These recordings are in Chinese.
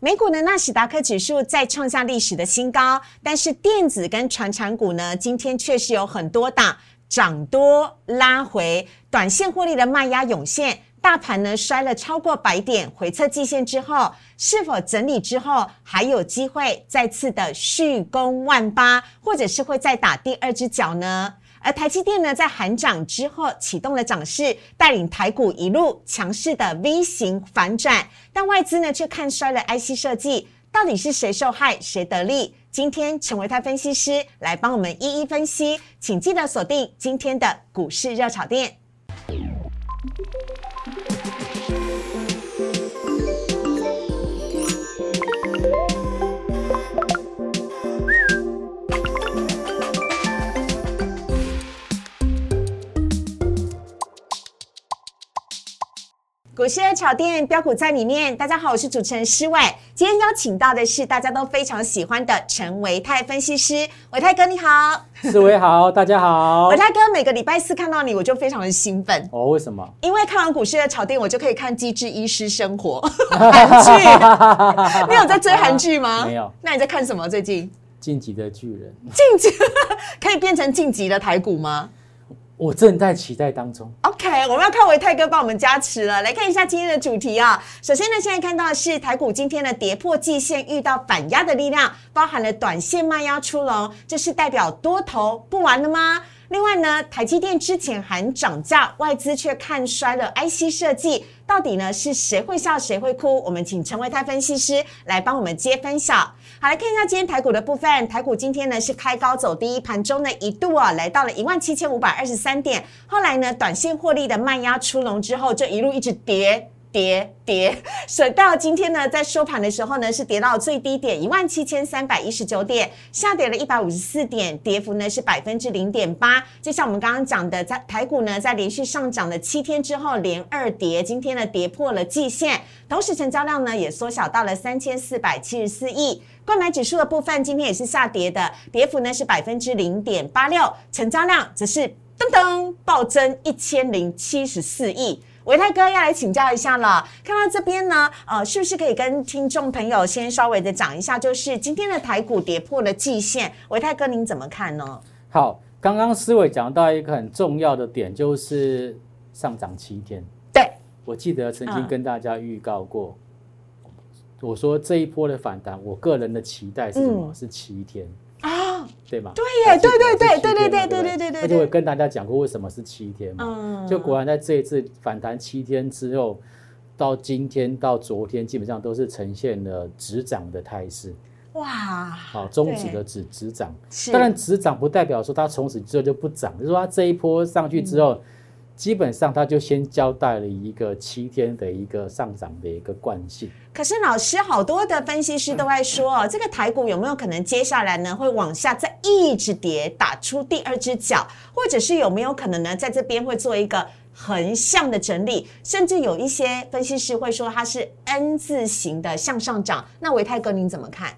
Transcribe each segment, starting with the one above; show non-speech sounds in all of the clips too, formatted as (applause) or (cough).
美股的纳斯达克指数再创下历史的新高，但是电子跟传产股呢，今天确实有很多档涨多拉回，短线获利的卖压涌现。大盘呢摔了超过百点，回测季线之后，是否整理之后还有机会再次的续攻万八，或者是会再打第二只脚呢？而台积电呢，在寒涨之后启动了涨势，带领台股一路强势的 V 型反转，但外资呢却看衰了 IC 设计，到底是谁受害，谁得利？今天陈维泰分析师来帮我们一一分析，请记得锁定今天的股市热炒店。股市的炒店标股在里面，大家好，我是主持人施伟。今天邀请到的是大家都非常喜欢的陈维泰分析师，维泰哥你好，施伟好，大家好。维泰哥每个礼拜四看到你，我就非常的兴奋哦。为什么？因为看完股市的炒店，我就可以看《机智医师生活》(laughs) 韩剧。你有在追韩剧吗？(laughs) 没有。那你在看什么？最近？晋级的巨人。晋级 (laughs) 可以变成晋级的台股吗？我正在期待当中。OK，我们要靠维泰哥帮我们加持了。来看一下今天的主题啊。首先呢，现在看到的是台股今天的跌破季线，遇到反压的力量，包含了短线卖压出笼，这是代表多头不玩了吗？另外呢，台积电之前还涨价，外资却看衰了 IC 设计，到底呢是谁会笑谁会哭？我们请陈维泰分析师来帮我们接分晓。好，来看一下今天台股的部分。台股今天呢是开高走低，盘中呢一度啊来到了一万七千五百二十三点，后来呢短线获利的卖压出笼之后，就一路一直跌。跌跌，所以到今天呢，在收盘的时候呢，是跌到最低点一万七千三百一十九点，下跌了一百五十四点，跌幅呢是百分之零点八。就像我们刚刚讲的，在台股呢，在连续上涨了七天之后，连二跌，今天呢跌破了季线，同时成交量呢也缩小到了三千四百七十四亿。购买指数的部分，今天也是下跌的，跌幅呢是百分之零点八六，成交量则是噔噔暴增一千零七十四亿。维泰哥要来请教一下了，看到这边呢，呃，是不是可以跟听众朋友先稍微的讲一下，就是今天的台股跌破了季线，维泰哥您怎么看呢？好，刚刚思伟讲到一个很重要的点，就是上涨七天。对，我记得曾经跟大家预告过，我说这一波的反弹，我个人的期待是什么？是七天。啊，对吗？对耶，对对对对对对对对对对。而且我跟大家讲过为什么是七天嘛，嗯，就果然在这一次反弹七天之后，到今天到昨天基本上都是呈现了止涨的态势。哇，好，中指的止止涨，当然止涨不代表说它从此之后就不涨，就是说它这一波上去之后。基本上，他就先交代了一个七天的一个上涨的一个惯性。可是，老师好多的分析师都在说哦，(laughs) 这个台股有没有可能接下来呢会往下再一直跌，打出第二只脚，或者是有没有可能呢在这边会做一个横向的整理？甚至有一些分析师会说它是 N 字形的向上涨。那维泰哥您怎么看？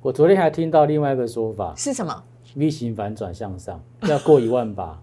我昨天还听到另外一个说法是什么？V 型反转向上要过一万八。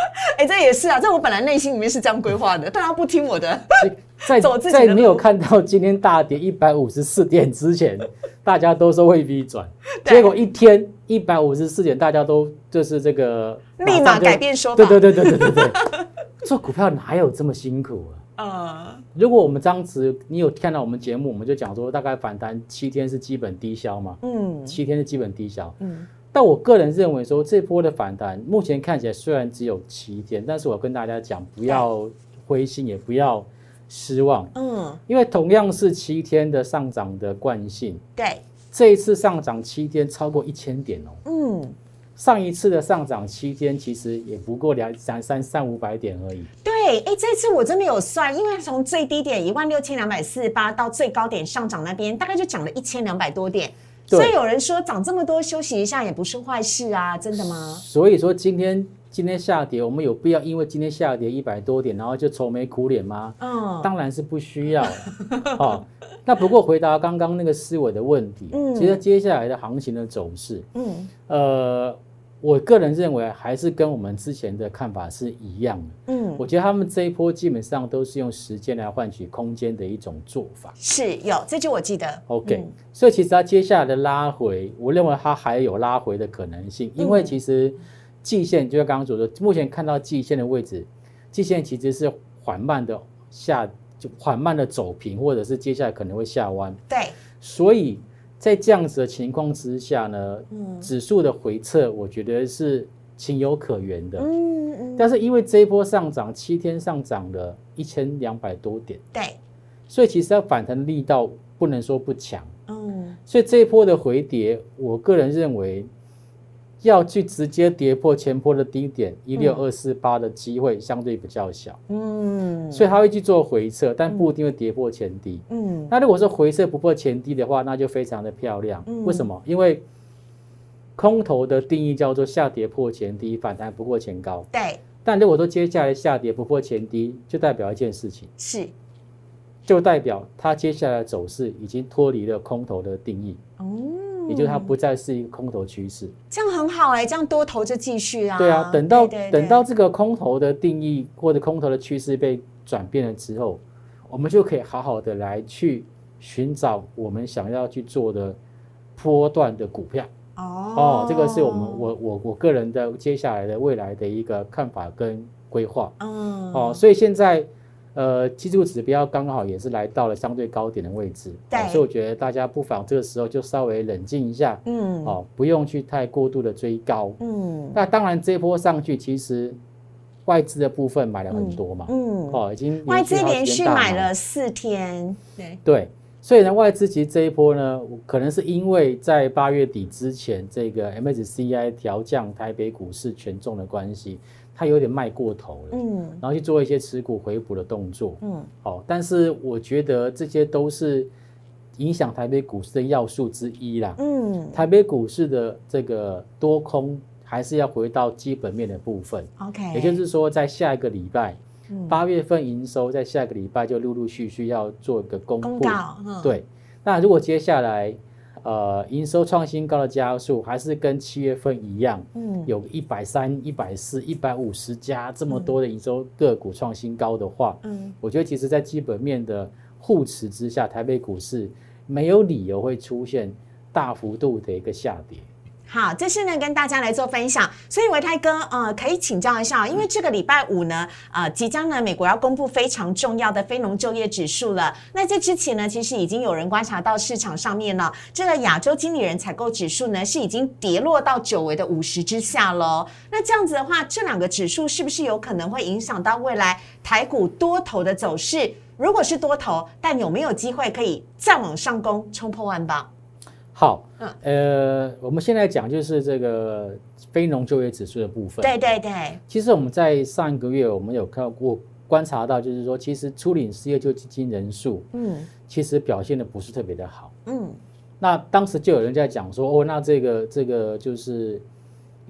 (laughs) 哎，这也是啊，这我本来内心里面是这样规划的，但他不听我的，(laughs) 在在没有看到今天大跌一百五十四点之前，大家都说会 V 转，结果一天一百五十四点，大家都就是这个立马改变说法，对对对对对对对，做股票哪有这么辛苦啊？啊，如果我们当时你有看到我们节目，我们就讲说大概反弹七天是基本低消嘛，嗯，七天是基本低消，嗯。但我个人认为说，这波的反弹目前看起来虽然只有七天，但是我跟大家讲，不要灰心，也不要失望。嗯，因为同样是七天的上涨的惯性，对，这一次上涨七天超过一千点哦。嗯，上一次的上涨七天其实也不过两三三三五百点而已。对，哎，这次我真的有算，因为从最低点一万六千两百四十八到最高点上涨那边，大概就涨了一千两百多点。所以有人说涨这么多，休息一下也不是坏事啊，真的吗？所以说今天今天下跌，我们有必要因为今天下跌一百多点，然后就愁眉苦脸吗？嗯，当然是不需要。(laughs) 哦，那不过回答刚刚那个思维的问题，嗯，其实接下来的行情的走势，嗯，呃，我个人认为还是跟我们之前的看法是一样的。嗯，我觉得他们这一波基本上都是用时间来换取空间的一种做法。是有，这句我记得。OK，所以其实它接下来的拉回，我认为它还有拉回的可能性，因为其实季线就像刚刚所说，目前看到季线的位置，季线其实是缓慢的下，就缓慢的走平，或者是接下来可能会下弯。对，所以。在这样子的情况之下呢，指数的回撤，我觉得是情有可原的。嗯嗯。但是因为这一波上涨，七天上涨了一千两百多点，对，所以其实它反弹力道不能说不强。嗯。所以这一波的回跌，我个人认为。要去直接跌破前波的低点一六二四八的机会相对比较小，嗯，所以他会去做回撤，但不一定会跌破前低，嗯，那如果说回撤不破前低的话，那就非常的漂亮，为什么？因为空头的定义叫做下跌破前低，反弹不过前高，对，但如果说接下来下跌不破前低，就代表一件事情，是，就代表它接下来走势已经脱离了空头的定义，哦。也就是它不再是一个空头趋势，这样很好哎，这样多头就继续啊。对啊，等到等到这个空头的定义或者空头的趋势被转变了之后，我们就可以好好的来去寻找我们想要去做的波段的股票。哦哦，这个是我们我我我个人的接下来的未来的一个看法跟规划。嗯哦，所以现在。呃，技术指标刚好也是来到了相对高点的位置，对，所以我觉得大家不妨这个时候就稍微冷静一下，嗯，哦，不用去太过度的追高，嗯，那当然这波上去其实外资的部分买了很多嘛，嗯，哦，已经外资连续买了。四天，对。对，所以呢，外资其实这一波呢，可能是因为在八月底之前这个 MSCI 调降台北股市权重的关系。它有点卖过头了，嗯，然后去做一些持股回补的动作，嗯，好，但是我觉得这些都是影响台北股市的要素之一啦，嗯，台北股市的这个多空还是要回到基本面的部分，OK，也就是说在下一个礼拜，八月份营收在下个礼拜就陆陆续续要做一个公布，对，那如果接下来。呃，营收创新高的加速还是跟七月份一样，嗯，有一百三、一百四、一百五十家这么多的营收个股创新高的话，嗯，我觉得其实在基本面的护持之下，台北股市没有理由会出现大幅度的一个下跌。好，这是呢跟大家来做分享，所以维泰哥，呃，可以请教一下，因为这个礼拜五呢，呃，即将呢美国要公布非常重要的非农就业指数了。那在之前呢，其实已经有人观察到市场上面呢，这个亚洲经理人采购指数呢是已经跌落到久违的五十之下喽。那这样子的话，这两个指数是不是有可能会影响到未来台股多头的走势？如果是多头，但有没有机会可以再往上攻，冲破万八？好，呃，我们现在讲就是这个非农就业指数的部分。对对对，其实我们在上一个月，我们有看过观察到，就是说，其实初领失业救济金人数，嗯，其实表现的不是特别的好。嗯，那当时就有人在讲说，哦，那这个这个就是。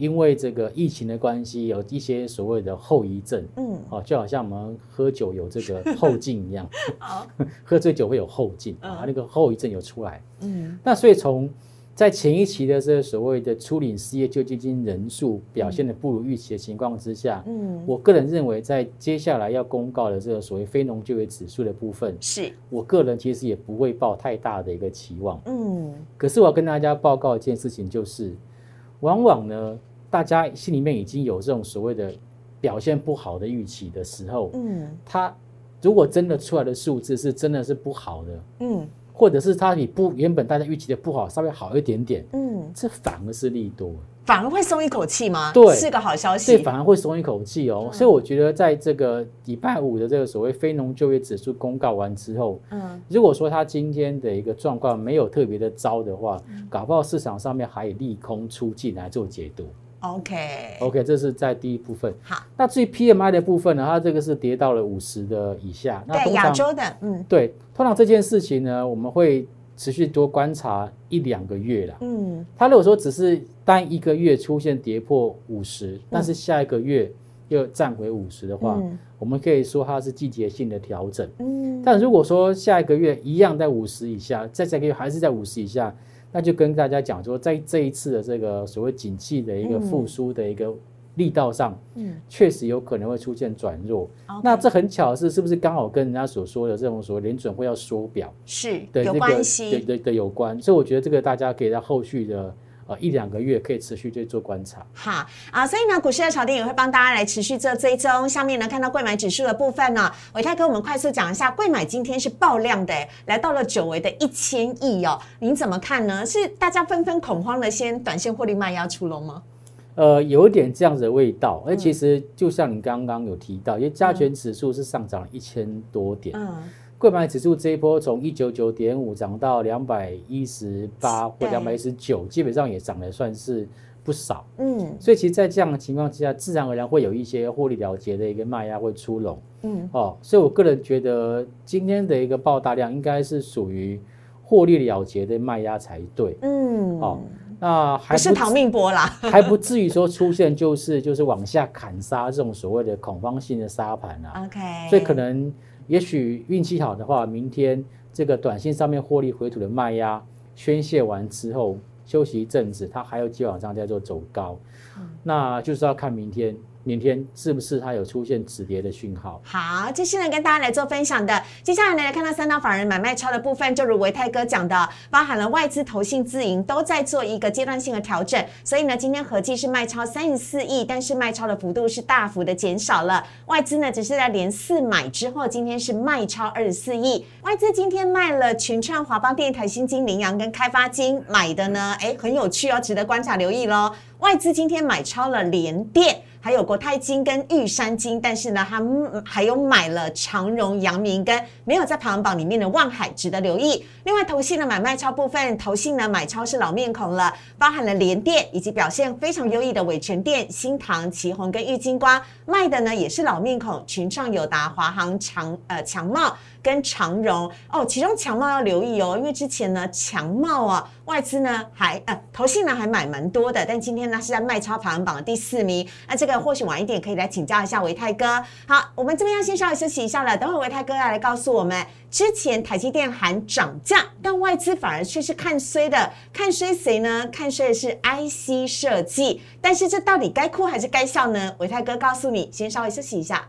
因为这个疫情的关系，有一些所谓的后遗症，嗯，哦，就好像我们喝酒有这个 (laughs) 后劲一样，(laughs) 喝醉酒会有后劲啊，那个后遗症有出来，嗯，那所以从在前一期的这个所谓的初领失业救济金人数表现的不如预期的情况之下，嗯，我个人认为在接下来要公告的这个所谓非农就业指数的部分，是。我个人其实也不会抱太大的一个期望，嗯，可是我要跟大家报告一件事情，就是往往呢。大家心里面已经有这种所谓的表现不好的预期的时候，嗯，他如果真的出来的数字是真的是不好的，嗯，或者是他比不原本大家预期的不好稍微好一点点，嗯，这反而是利多，反而会松一口气吗？对，是个好消息，反而会松一口气哦。所以我觉得在这个礼拜五的这个所谓非农就业指数公告完之后，嗯，如果说他今天的一个状况没有特别的糟的话，搞不好市场上面还以利空出尽来做解读。OK，OK，这是在第一部分。好，那至于 PMI 的部分呢？它这个是跌到了五十的以下。对，亚洲的，嗯，对。通常这件事情呢，我们会持续多观察一两个月啦。嗯，它如果说只是单一个月出现跌破五十，但是下一个月又站回五十的话，我们可以说它是季节性的调整。嗯，但如果说下一个月一样在五十以下，再下个月还是在五十以下。那就跟大家讲说，在这一次的这个所谓景气的一个复苏的一个力道上，嗯，确实有可能会出现转弱。那这很巧是，是不是刚好跟人家所说的这种所谓联准会要缩表是有关系的的有关？所以我觉得这个大家可以在后续的。呃，一两个月可以持续去做观察。好啊，所以呢，股市的炒店也会帮大家来持续做追踪。下面呢，看到贵买指数的部分呢，伟泰跟我们快速讲一下，贵买今天是爆量的，来到了久违的一千亿哦。您怎么看呢？是大家纷纷恐慌的，先短线获利卖压出笼吗？呃，有一点这样子的味道。而其实就像你刚刚有提到，因为加权指数是上涨了一千多点。嗯。贵买指数这一波从一九九点五涨到两百一十八或两百一十九，基本上也涨得算是不少。嗯，所以其实，在这样的情况之下，自然而然会有一些获利了结的一个卖压会出笼。嗯，哦，所以我个人觉得今天的一个爆大量应该是属于获利了结的卖压才对。嗯，哦，那还不是逃命波啦，(laughs) 还不至于说出现就是就是往下砍杀这种所谓的恐慌性的杀盘啊。(laughs) OK，所以可能。也许运气好的话，明天这个短线上面获利回吐的卖压宣泄完之后，休息一阵子，它还有机会往上再做走高，那就是要看明天。明天是不是它有出现止跌的讯号？好，接下来跟大家来做分享的。接下来呢，来看到三大法人买卖超的部分，就如维泰哥讲的，包含了外资、投信、自营都在做一个阶段性的调整。所以呢，今天合计是卖超三十四亿，但是卖超的幅度是大幅的减少了。外资呢，只是在连四买之后，今天是卖超二十四亿。外资今天卖了群创、华邦电台、新金、羚羊跟开发金，买的呢，哎，很有趣哦，值得观察留意喽。外资今天买超了联电。还有国泰金跟玉山金，但是呢，他还有买了长荣、阳明跟没有在排行榜里面的望海，值得留意。另外，投信的买卖超部分，投信呢买超是老面孔了，包含了联电以及表现非常优异的伟全电、新唐、旗宏跟玉金光，卖的呢也是老面孔，群创、友达、华航、长呃强茂。跟长荣哦，其中强茂要留意哦，因为之前呢强茂啊外资呢还呃投信呢还买蛮多的，但今天呢是在卖超排行榜的第四名。那这个或许晚一点可以来请教一下维泰哥。好，我们这边要先稍微休息一下了，等会维泰哥要来告诉我们，之前台积电喊涨价，但外资反而却是看衰的，看衰谁呢？看衰的是 IC 设计，但是这到底该哭还是该笑呢？维泰哥告诉你，先稍微休息一下。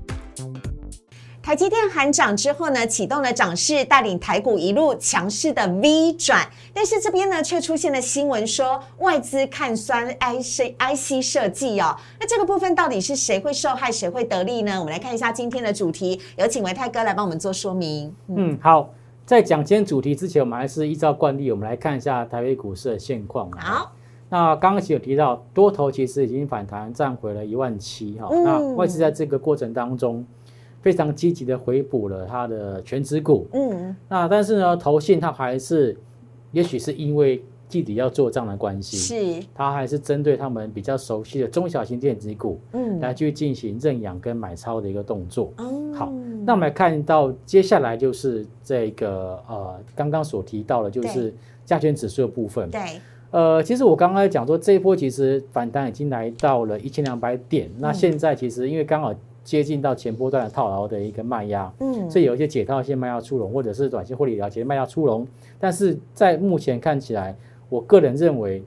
台积电喊涨之后呢，启动了涨势，带领台股一路强势的 V 转。但是这边呢，却出现了新闻说外资看酸 IC IC 设计哦。那这个部分到底是谁会受害，谁会得利呢？我们来看一下今天的主题，有请维泰哥来帮我们做说明。嗯，好，在讲今天主题之前，我们还是依照惯例，我们来看一下台北股市的现况。好，那刚刚有提到多头其实已经反弹站回了一万七哈。那外资在这个过程当中。非常积极的回补了他的全职股，嗯，那但是呢，投信它还是，也许是因为季底要做账的关系，是，它还是针对他们比较熟悉的中小型电子股，嗯，来去进行认养跟买超的一个动作。好，那我们来看到接下来就是这个呃，刚刚所提到的，就是加权指数的部分。对，呃，其实我刚刚讲说这一波其实反弹已经来到了一千两百点，那现在其实因为刚好。接近到前波段的套牢的一个卖压，嗯，所以有一些解套线卖压出笼，或者是短线获利了结卖压出笼。但是在目前看起来，我个人认为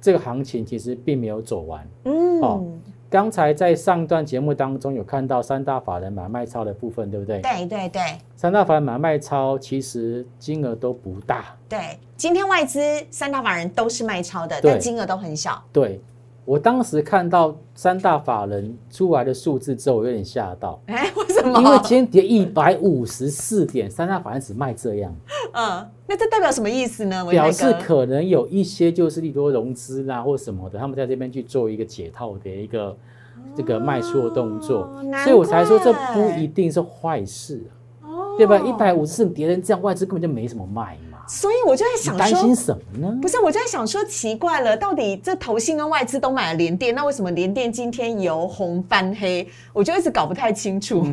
这个行情其实并没有走完。嗯，哦，刚才在上一段节目当中有看到三大法人买卖超的部分，对不对？对对对，三大法人买卖超其实金额都不大。对，今天外资三大法人都是卖超的，但金额都很小。对。我当时看到三大法人出来的数字之后，我有点吓到。哎，为什么？因为今天跌一百五十四点，三大法人只卖这样。嗯，那这代表什么意思呢？表示可能有一些就是利多融资啦，或什么的，他们在这边去做一个解套的一个这个卖出的动作，所以我才说这不一定是坏事，哦对吧？一百五十四跌成这样，外资根本就没什么卖。所以我就在想说，担心什么呢？不是，我就在想说，奇怪了，到底这投信跟外资都买了联电，那为什么联电今天由红翻黑？我就一直搞不太清楚。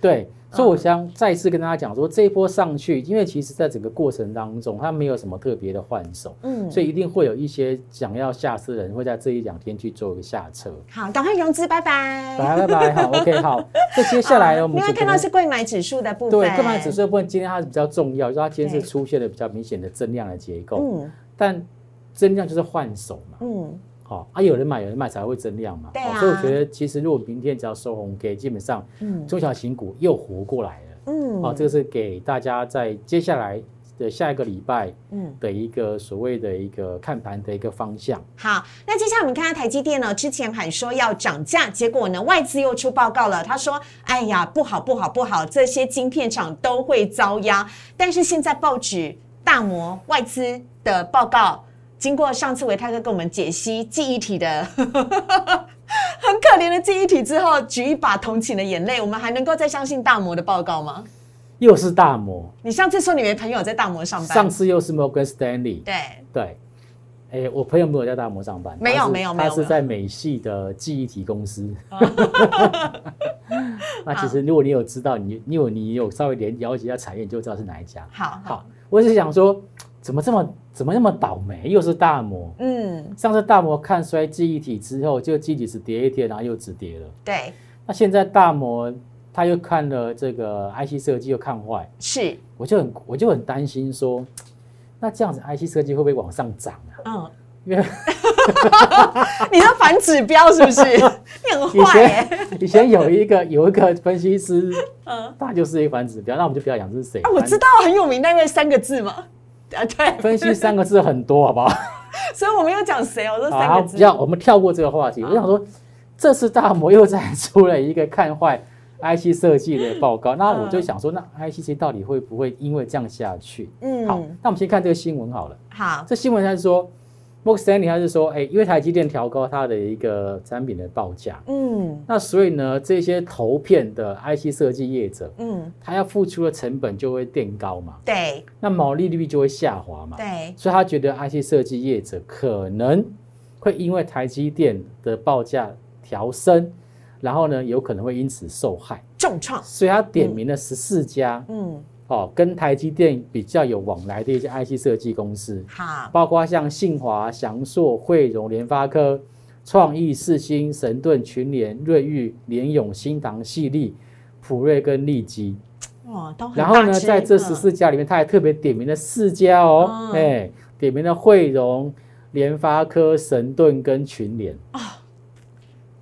对，所以我想再次跟大家讲说，这一波上去，因为其实在整个过程当中，它没有什么特别的换手，嗯，所以一定会有一些想要下车的人会在这一两天去做一个下车。好，赶快融资，拜拜，拜拜拜，好，OK，好。那接下来我们看到是贵买指数的部分，对，贵买指数的部分今天它是比较重要，就它今天是出现了比较明显的增量的结构，嗯，但增量就是换手嘛，嗯。好啊，有人买有人卖才会增量嘛。对啊。所以我觉得，其实如果明天只要收红 K，基本上，嗯，中小型股又活过来了。嗯。好，这个是给大家在接下来的下一个礼拜，嗯，的一个所谓的一个看盘的一个方向。好，那接下来我们看到台积电呢，之前喊说要涨价，结果呢，外资又出报告了，他说：“哎呀，不好不好不好，这些晶片厂都会遭殃。”但是现在报纸大摩外资的报告。经过上次维泰哥跟我们解析记忆体的 (laughs) 很可怜的记忆体之后，举一把同情的眼泪，我们还能够再相信大摩的报告吗？又是大摩，你上次说你没朋友在大摩上班，上次又是 Morgan Stanley，对。对，哎，我朋友没有在大摩上班，没有没有没有，他是在美系的记忆体公司。(laughs) 那其实如果你有知道，你你有你有稍微连了解一下产业，你就知道是哪一家。好，好，我是想说。怎么这么怎么那么倒霉？又是大摩，嗯，上次大摩看衰记忆体之后，就记忆体只跌一跌，然后又止跌了。对，那现在大摩他又看了这个 IC 设计又看坏，是，我就很我就很担心说，那这样子 IC 设计会不会往上涨啊？嗯，因为 (laughs) 你要反指标是不是？(laughs) 你很坏耶！以前有一个有一个分析师，嗯，他就是一个反指标，那我们就不要讲是谁。啊，我知道很有名那位三个字嘛。啊，对，分析三个字很多，好不好？(laughs) 所以我们要讲谁？我说三个字。要我们跳过这个话题。我想说，这次大摩又再出了一个看坏 IC 设计的报告，那我就想说，那 ICC 到底会不会因为这样下去？嗯，好，那我们先看这个新闻好了。好，这新闻它是说。摩根士丹利他是说，哎，因为台积电调高它的一个产品的报价，嗯，那所以呢，这些投片的 IC 设计业者，嗯，他要付出的成本就会垫高嘛，对，那毛利率就会下滑嘛，对，所以他觉得 IC 设计业者可能会因为台积电的报价调升，然后呢，有可能会因此受害重创，所以他点名了十四家，嗯。哦，跟台积电比较有往来的一些 IC 设计公司，好，包括像信华、翔硕、汇荣、联发科、创意、四星、神盾、群联、瑞昱、联永、新唐、细粒、普瑞跟利基，哇，都然后呢，在这十四家里面，他还特别点名了四家哦，哎，点名了汇荣、联发科、神盾跟群联。啊，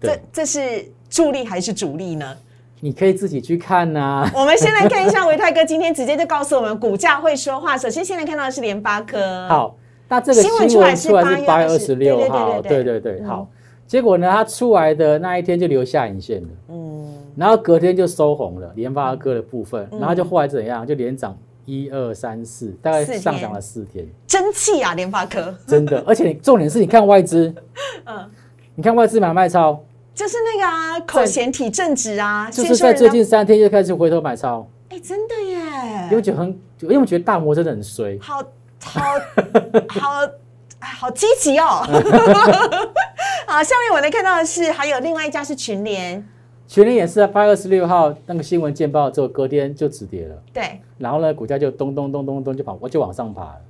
这这是助力还是主力呢？你可以自己去看呐。我们先来看一下维泰哥今天直接就告诉我们，股价会说话。首先，现在看到的是联发科。好，那这个新闻出来是八月二十六号，对对对，好。结果呢，它出来的那一天就留下影线了，嗯，然后隔天就收红了，联发科的部分，然后就后来怎样，就连涨一二三四，大概上涨了四天，争气啊，联发科，真的，而且重点是你看外资，(laughs) 嗯，你看外资买卖超。就是那个啊，口嫌体正直啊，就是在最近三天就开始回头买超。哎，真的耶！因为觉得很，因为我觉得大摩真的很衰，好好 (laughs) 好好积极哦。(laughs) 好，下面我能看到的是，还有另外一家是群联，群联也是在八月二十六号那个新闻见报之后，隔天就止跌了。对，然后呢，股价就咚咚咚咚咚就跑，我就往上爬了，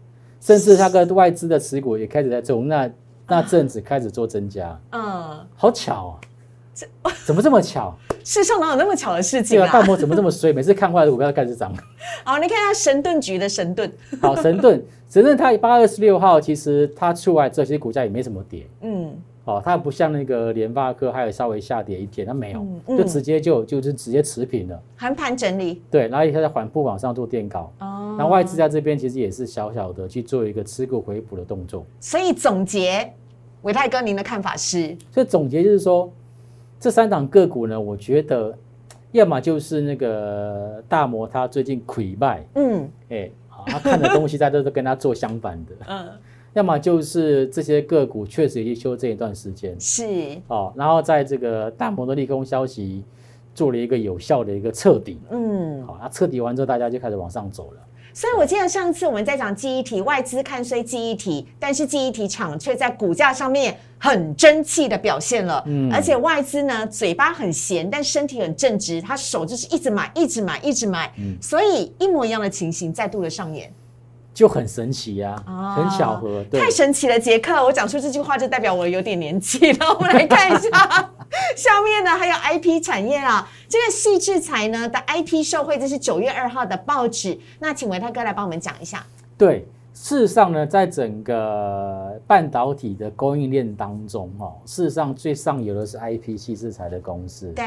甚至它跟外资的持股也开始在从那那阵子开始做增加。嗯，好巧啊！怎么这么巧？(laughs) 世上哪有那么巧的事情啊？大摩怎么这么衰？每次看坏的股票开始涨。(laughs) 好，你看一下神盾局的神盾。好，神盾，(laughs) 神盾它八月二十六号，其实它出来之后，其实股价也没什么跌。嗯。哦，它不像那个联发科，还有稍微下跌一点，它没有，就直接就就是直接持平了。横盘整理。对，然后它在缓步往上做垫高。哦。然后外资在这边其实也是小小的去做一个持股回补的动作。所以总结，伟泰哥，您的看法是？所以总结就是说。这三档个股呢，我觉得要么就是那个大摩他最近亏败，嗯，哎，他看的东西在这都跟他做相反的，(laughs) 嗯，要么就是这些个股确实已经修正一段时间，是，哦，然后在这个大摩的利空消息做了一个有效的一个彻底，嗯，好，那彻底完之后，大家就开始往上走了。所以我记得上次我们在讲记忆体，外资看衰记忆体，但是记忆体厂却在股价上面很争气的表现了。嗯，而且外资呢嘴巴很闲，但身体很正直，他手就是一直买，一直买，一直买。嗯，所以一模一样的情形再度的上演。就很神奇呀，很巧合，太神奇了！杰克，我讲出这句话就代表我有点年纪了。我们来看一下 (laughs) 下面呢，还有 IP 产业啊，这个细制材呢的 IP 受惠，这是九月二号的报纸。那请维泰哥来帮我们讲一下。对，事实上呢，在整个半导体的供应链当中，哦，事实上最上游的是 IP 细制材的公司。对。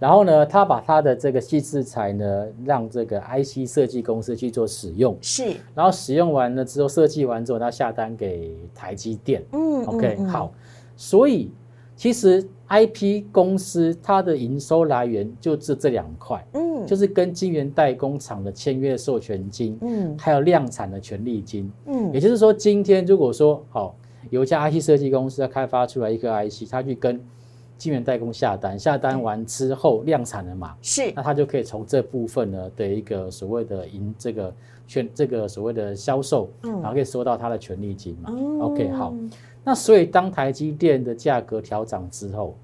然后呢，他把他的这个细制材呢，让这个 IC 设计公司去做使用。是。然后使用完了之后，设计完之后，他下单给台积电。嗯。OK，好。所以其实 IP 公司它的营收来源就是这两块。嗯。就是跟晶圆代工厂的签约授权金。嗯。还有量产的权利金。嗯。也就是说，今天如果说好有一家 IC 设计公司要开发出来一个 IC，他去跟晶圆代工下单，下单完之后量产了嘛？是，那他就可以从这部分呢的一个所谓的营这个权，这个所谓的销售，嗯，然后可以收到他的权利金嘛。OK，好，那所以当台积电的价格调涨之后，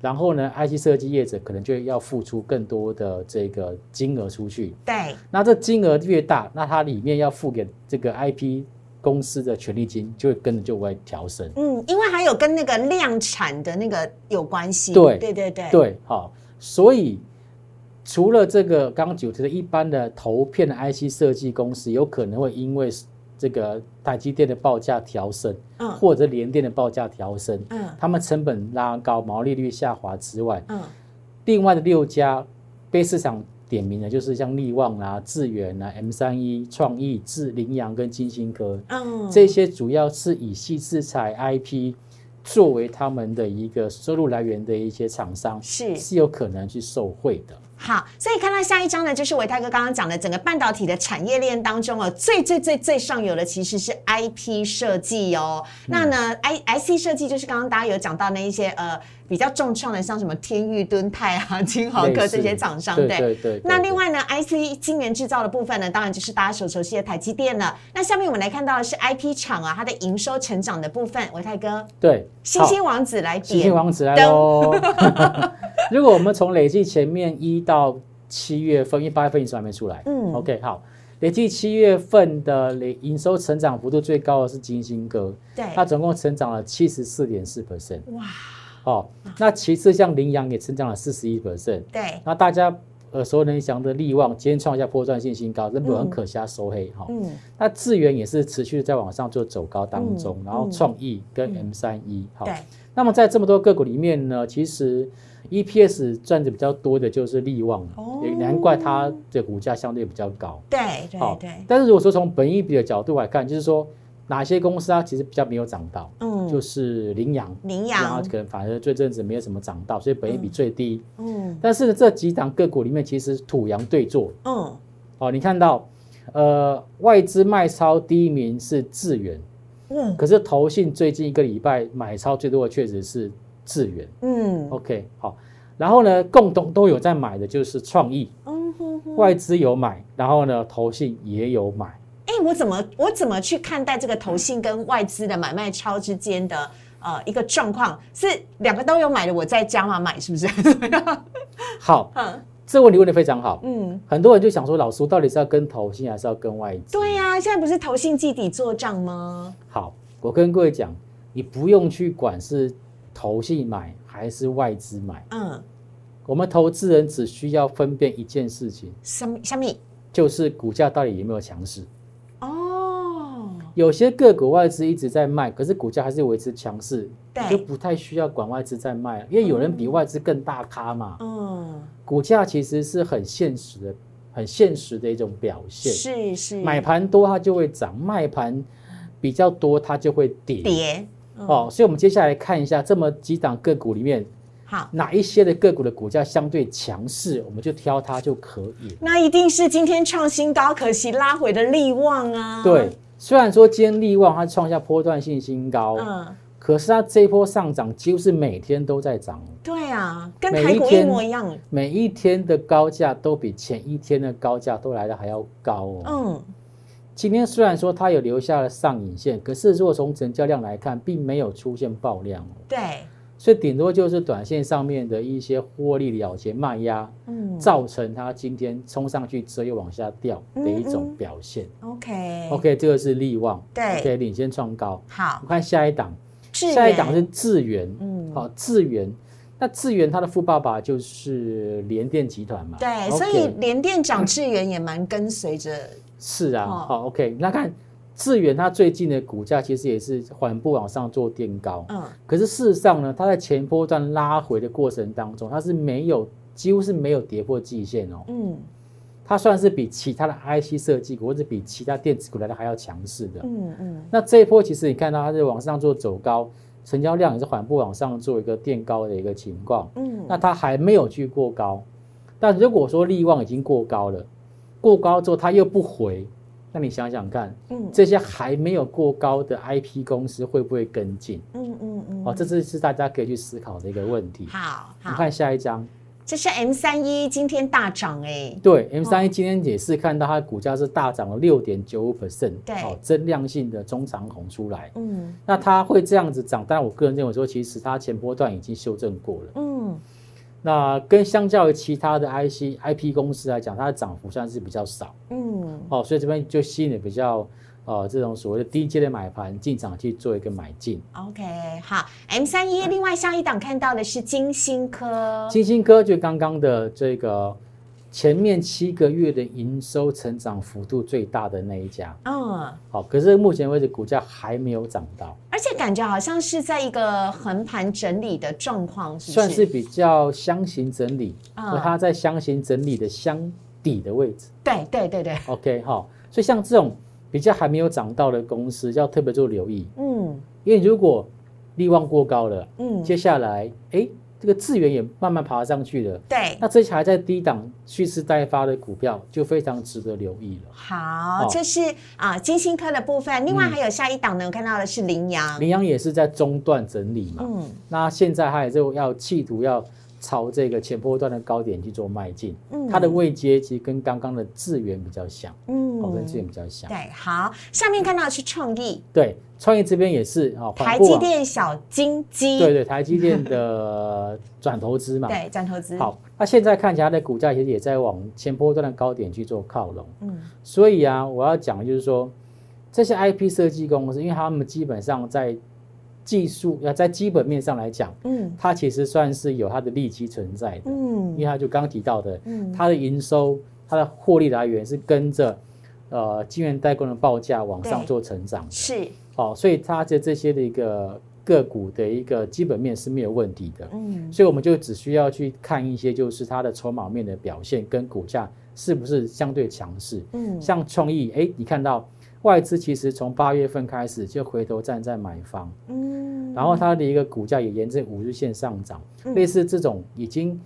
然后呢，IC 设计业者可能就要付出更多的这个金额出去。对，那这金额越大，那它里面要付给这个 IP。公司的权利金就会跟着就会调升，嗯，因为还有跟那个量产的那个有关系，对对对对对，好，所以除了这个刚刚九提的一般的投片的 IC 设计公司，有可能会因为这个台积电的报价调升，嗯，或者联电的报价调升，嗯，他们成本拉高，毛利率下滑之外，嗯，另外的六家被市场。点名的，就是像力旺啊、智远啊、M 三一、创意、智羚羊跟金星科，嗯，这些主要是以细制材 IP 作为他们的一个收入来源的一些厂商，是是有可能去受惠的。好，所以看到下一章呢，就是维泰哥刚刚讲的整个半导体的产业链当中哦，最最最最上游的其实是 IP 设计哦。那呢，I IC 设计就是刚刚大家有讲到那一些呃比较重创的，像什么天域、敦泰啊、金豪科这些厂商，对对对。那另外呢，IC 晶圆制造的部分呢，当然就是大家所熟悉的台积电了。那下面我们来看到的是 IP 厂啊，它的营收成长的部分，维泰哥对，星星王子来点，星星王子来喽。(laughs) 如果我们从累计前面一到七月份，因为八月份营收还没出来，嗯，OK，好，累计七月份的累营收成长幅度最高的是金星哥，对，它总共成长了七十四点四 percent，哇，哦，那其次像羚羊也成长了四十一 percent，对，那大家耳熟能详的利旺今天创下破断性新高，那不很可惜收黑哈，嗯，那智源也是持续在往上做走高当中，然后创意跟 M 三一，哈，对，那么在这么多个股里面呢，其实。EPS 赚的比较多的就是利旺，也难怪它的股价相对比较高。对对对。但是如果说从本益比的角度来看，就是说哪些公司它其实比较没有涨到，嗯，就是羚羊，羚羊，然后可能反而这阵子没有什么涨到，所以本益比最低。嗯。但是这几档个股里面，其实土洋对坐。嗯。哦，你看到，呃，外资卖超第一名是智远，嗯，可是投信最近一个礼拜买超最多的确实是。智远，嗯，OK，好，然后呢，共同都有在买的就是创意，嗯哼哼，外资有买，然后呢，投信也有买。哎，我怎么我怎么去看待这个投信跟外资的买卖超之间的呃一个状况？是两个都有买的，我在加码买，是不是？(laughs) 好，嗯，这个问题问的非常好，嗯，很多人就想说，老苏到底是要跟投信还是要跟外资？对呀，现在不是投信季底做账吗？好，我跟各位讲，你不用去管是。投信买还是外资买？嗯，我们投资人只需要分辨一件事情，什什么？就是股价到底有没有强势？哦，有些个股外资一直在卖，可是股价还是维持强势，就不太需要管外资在卖，因为有人比外资更大咖嘛。嗯，股价其实是很现实的、很现实的一种表现。是是，买盘多它就会涨，卖盘比较多它就会跌。跌。哦，所以我们接下来看一下这么几档个股里面，好哪一些的个股的股价相对强势，我们就挑它就可以。那一定是今天创新高，可惜拉回的利旺啊。对，虽然说今天利旺它创下波段性新高，嗯，可是它这一波上涨几乎是每天都在涨。对啊，跟台股一模一样。每一天的高价都比前一天的高价都来的还要高哦。嗯。今天虽然说它有留下了上影线，可是如果从成交量来看，并没有出现爆量哦。对。所以顶多就是短线上面的一些获利了结卖压，嗯，造成它今天冲上去之后又往下掉的一种表现。OK，OK，这个是利旺，对，，OK 领先创高。好，我看下一档，下一档是智源，嗯，好，智源，那智源它的富爸爸就是联电集团嘛，对，所以联电涨，智源也蛮跟随着。是啊，好，OK，那看。智远它最近的股价其实也是缓步往上做垫高，嗯，可是事实上呢，它在前波段拉回的过程当中，它是没有几乎是没有跌破季线哦，嗯，它算是比其他的 IC 设计股或者比其他电子股来的还要强势的，嗯嗯，那这一波其实你看到它是往上做走高，成交量也是缓步往上做一个垫高的一个情况，嗯，那它还没有去过高，但如果说利旺已经过高了，过高之后它又不回。那你想想看，嗯，这些还没有过高的 IP 公司会不会跟进？嗯嗯嗯，哦，这是是大家可以去思考的一个问题。好，你看下一张，这是 M 三一今天大涨哎，对，M 三一今天也是看到它的股价是大涨了六点九五 percent，对，哦，增量性的中长红出来，嗯，那它会这样子涨，但我个人认为说，其实它前波段已经修正过了，嗯。那跟相较于其他的 IC IP 公司来讲，它的涨幅算是比较少，嗯，哦，所以这边就吸引了比较呃这种所谓的低阶的买盘进场去做一个买进。OK，好，M 三一，另外下一档看到的是金星科，金星科就刚刚的这个。前面七个月的营收成长幅度最大的那一家，嗯，好，可是目前为止股价还没有涨到，而且感觉好像是在一个横盘整理的状况，算是比较箱型整理，和它在箱型整理的箱底的位置，对对对对，OK 哈，所以像这种比较还没有涨到的公司，要特别做留意，嗯，因为如果利望过高了，嗯，接下来哎。这个资源也慢慢爬上去了，对，那这些还在低档蓄势待发的股票就非常值得留意了。好，这是啊金星科的部分，另外还有下一档呢，我看到的是羚羊，羚羊也是在中段整理嘛，嗯，那现在它也就要企图要。朝这个前波段的高点去做迈进，嗯，它的位阶其实跟刚刚的智源比较像，嗯，跟智源比较像。对，好，下面看到的是创意，对，创意这边也是啊，台积电小金鸡，对对，台积电的 (laughs) 转投资嘛，对，转投资。好，那现在看起来的股价其实也在往前波段的高点去做靠拢，嗯，所以啊，我要讲的就是说，这些 IP 设计公司，因为他们基本上在。技术要在基本面上来讲，嗯，它其实算是有它的利基存在的，嗯，因为它就刚提到的，嗯，它的营收、它的获利来源是跟着，呃，晶圆代工的报价往上做成长，是，哦，所以它的这些的一个个股的一个基本面是没有问题的，嗯，所以我们就只需要去看一些就是它的筹码面的表现跟股价是不是相对强势，嗯，像创意，哎，你看到。外资其实从八月份开始就回头站在买方，嗯，然后它的一个股价也沿着五日线上涨，类似这种已经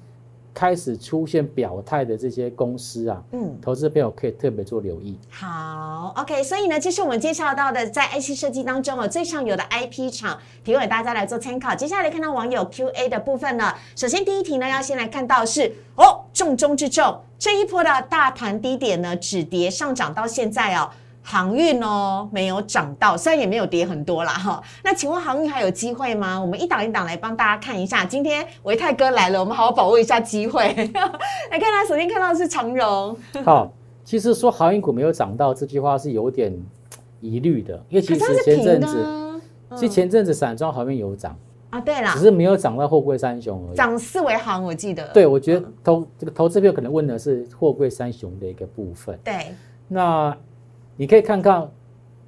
开始出现表态的这些公司啊，嗯，投资朋友可以特别做留意。好，OK，所以呢，这是我们介绍到的在 IC 设计当中哦最上游的 IP 厂，提供给大家来做参考。接下来看到网友 QA 的部分呢，首先第一题呢要先来看到是哦重中之重，这一波的大盘低点呢止跌上涨到现在哦。航运哦，没有涨到，虽然也没有跌很多啦哈。那请问航运还有机会吗？我们一档一档来帮大家看一下。今天维泰哥来了，我们好好把握一下机会。(laughs) 来看他首先看到的是长荣。(laughs) 好，其实说航运股没有涨到这句话是有点疑虑的，因为其实前阵子，其实前阵子散装航运有涨啊，对啦，只是没有涨到货柜三雄而已。涨四维航，我记得。对，我觉得投这个投资票可能问的是货柜三雄的一个部分。对，那。你可以看看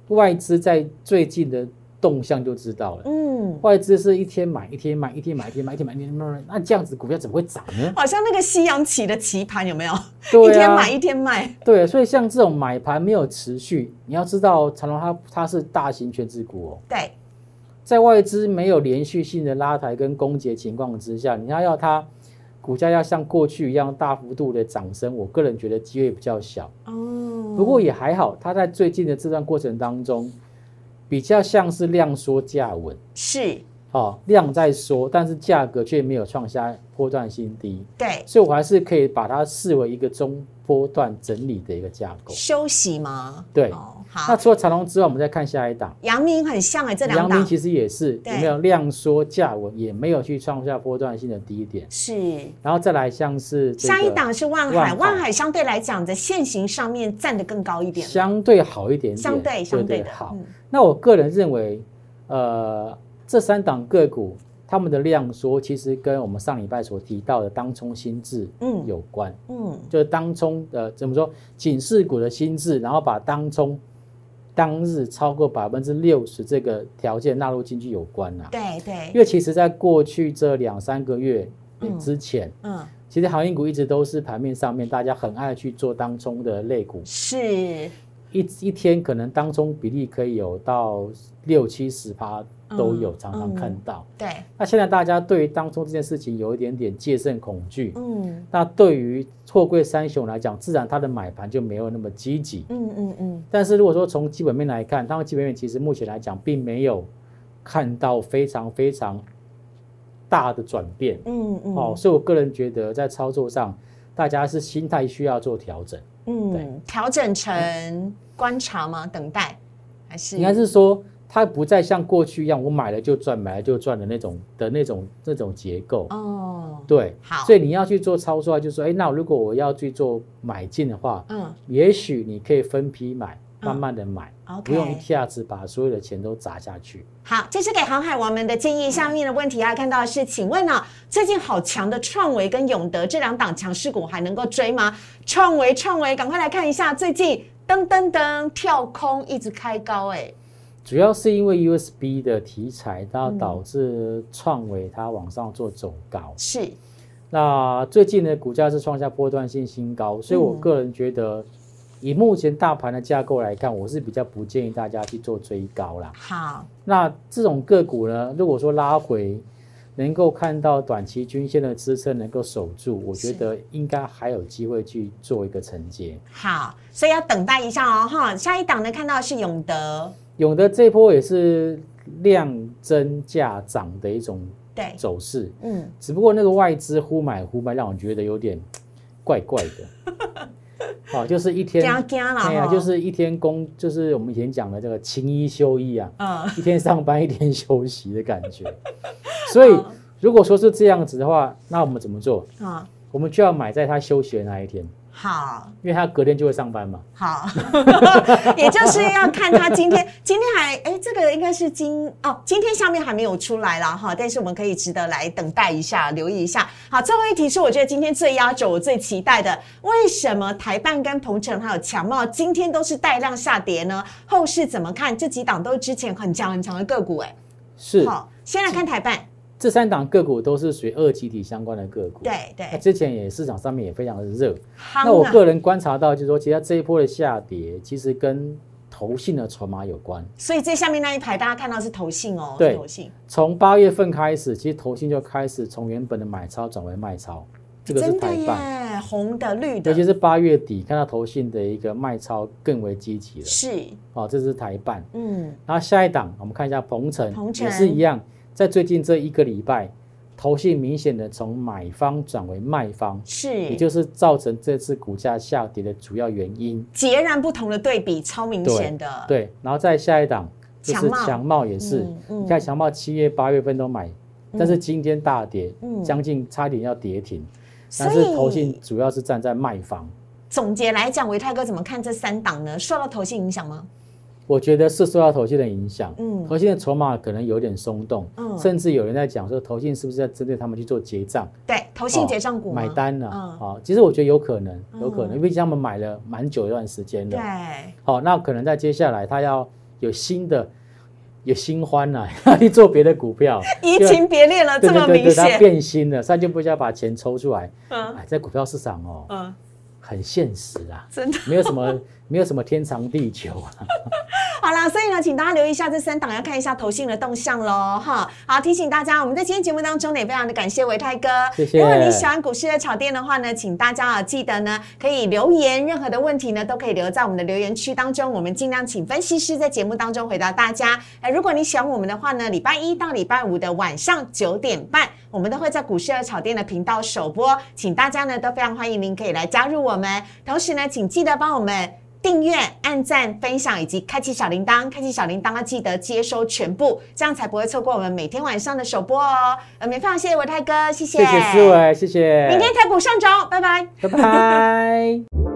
外资在最近的动向就知道了。嗯，外资是一天买一天卖，一天买一天卖，一天买一天卖，那这样子股票怎么会涨呢？好像那个西洋棋的棋盘有没有对？一天买一天卖。对，所以像这种买盘没有持续，你要知道长隆它它是大型全资股哦。对，在外资没有连续性的拉抬跟攻击情况之下，你要要它。股价要像过去一样大幅度的涨升，我个人觉得机会比较小。哦，不过也还好，它在最近的这段过程当中，比较像是量缩价稳，是，哦，量在缩，但是价格却没有创下波段新低，对，所以我还是可以把它视为一个中波段整理的一个架构。休息吗？对，哦，那，除了长隆之外，我们再看下一档，阳明很像哎，这两档。阳明其实也是有没有量缩价稳，也没有去创下波段性的低点，是。然后再来像是下一档是万海，万海相对来讲在线型上面站得更高一点，相对好一点点，相对相对的好。嗯。那我个人认为，呃，这三档个股他们的量缩，其实跟我们上礼拜所提到的当冲心智嗯。有关，嗯，就是当冲呃怎么说，警示股的心智，然后把当冲当日超过百分之六十这个条件纳入进去有关呐、对对。因，为其实在过去这两三个月嗯之前，嗯，其实航运股一直都是盘面上面大家很爱去做当冲的类股，是，一一天可能当中比例可以有到六七十趴都有，嗯常常看到。对，那现在大家对于当中这件事情有一点点戒慎恐惧，嗯那对于货柜三雄来讲，自然它的买盘就没有那么积极。嗯嗯嗯，但是如果说从基本面来看，它们基本面其实目前来讲并没有看到非常非常大的转变。嗯嗯，哦，所以我个人觉得在操作上，大家是心态需要做调整。对嗯，调整成观察吗？等待还是应该是说，它不再像过去一样，我买了就赚，买了就赚的那种的那种那种结构。哦，对，好所以你要去做操作，就是说，哎，那如果我要去做买进的话，嗯也许你可以分批买，嗯慢慢的买不用一下子把所有的钱都砸下去。好，这是给航海王们的建议。下面的问题要看到的是，请问啊，最近好强的创维跟永德这两档强势股还能够追吗？创维，创维，赶快来看一下，最近噔噔噔跳空一直开高、哎，主要是因为 USB 的题材，它嗯导致创维它往上做走高。是，那最近的股价是创下波段性新高，所以我嗯个人觉得，以目前大盘的架构来看，我是比较不建议大家去做追高啦。好，那这种个股呢，如果说拉回，能够看到短期均线的支撑能够守住，我觉得应该还有机会去做一个承接。好，所以要等待一下哦，哈。下一档呢，看到是永德，永德这波也是量增价涨的一种对，走势，嗯，只不过那个外资忽买忽卖，让我觉得有点怪怪的。好，(laughs) 就是一天，哎呀，就是一天工，就是我们以前讲的这个勤一休一啊，嗯，一天上班一天休息的感觉。所以如果说是这样子的话，那我们怎么做？啊，我们就要买在他休息的那一天，好。因为他隔天就会上班嘛。好，(laughs) 也就是要看他今天，今天还哎，这个应该是今哦，今天下面还没有出来了哈，但是我们可以值得来等待一下，留意一下。好，最后一题是我觉得今天最压轴、我最期待的，为什么台办跟鹏程还有强茂今天都是带量下跌呢？后市怎么看？这几档都是之前很强很强的个股哎。是，好，先来看台办，这三档个股都是属于二级体相关的个股。对那对，之前也市场上面也非常的热。那我啊个人观察到，就是说，其实它这一波的下跌，其实跟投信的筹码有关。所以这下面那一排大家看到是投信哦，对投信，从八月份开始，其实投信就开始从原本的买超转为卖超，这个是台办。耶，红的绿的尤其是八月底看到投信的一个卖超更为积极了。是，哦，这是台办。嗯，然后下一档我们看一下鹏程，鹏程也是一样，在最近这一个礼拜，投信明显的从买方转为卖方，是，也就是造成这次股价下跌的主要原因。截然不同的对比，超明显的。，对，然后再下一档就是强茂强茂也是，你看强茂七月八月份都买，但是今天大跌，嗯将近差点要跌停，但是投以信主要是站在卖方。总结来讲，维泰哥怎么看这三档呢？受到投信影响吗？我觉得是受到投信的影响，嗯投信的筹码可能有点松动，嗯甚至有人在讲说投信是不是在针对他们去做结账、对，投信结账股吗买单呢、嗯啊？好，其实我觉得有可能，有可能，嗯因为他们买了蛮久一段时间对了，，好，那可能在接下来他要有新的。有新欢了、(laughs) 要去做别的股票，(laughs) 移情别恋了，对这么明显。变心了，三就不需要把钱抽出来。嗯哎，在股票市场哦，嗯，很现实啊，真的没有什么没有什么天长地久啊。(laughs) 好啦，所以呢，请大家留意一下这三档，要看一下投信的动向喽，哈。好，提醒大家，我们在今天节目当中呢，也非常的感谢维泰哥。谢谢。如果你喜欢股市的炒店的话呢，请大家啊记得呢，可以留言，任何的问题呢，都可以留在我们的留言区当中，我们尽量请分析师在节目当中回答大家。哎，如果你喜欢我们的话呢，礼拜一到礼拜五的晚上九点半，我们都会在股市的炒店的频道首播，请大家呢都非常欢迎您可以来加入我们。同时呢，请记得帮我们。订阅、按赞、分享以及开启小铃铛，开启小铃铛要记得接收全部，这样才不会错过我们每天晚上的首播哦。呃，非常谢谢我泰哥，谢谢，谢谢思维，谢谢。明天台股上涨，拜拜，拜拜。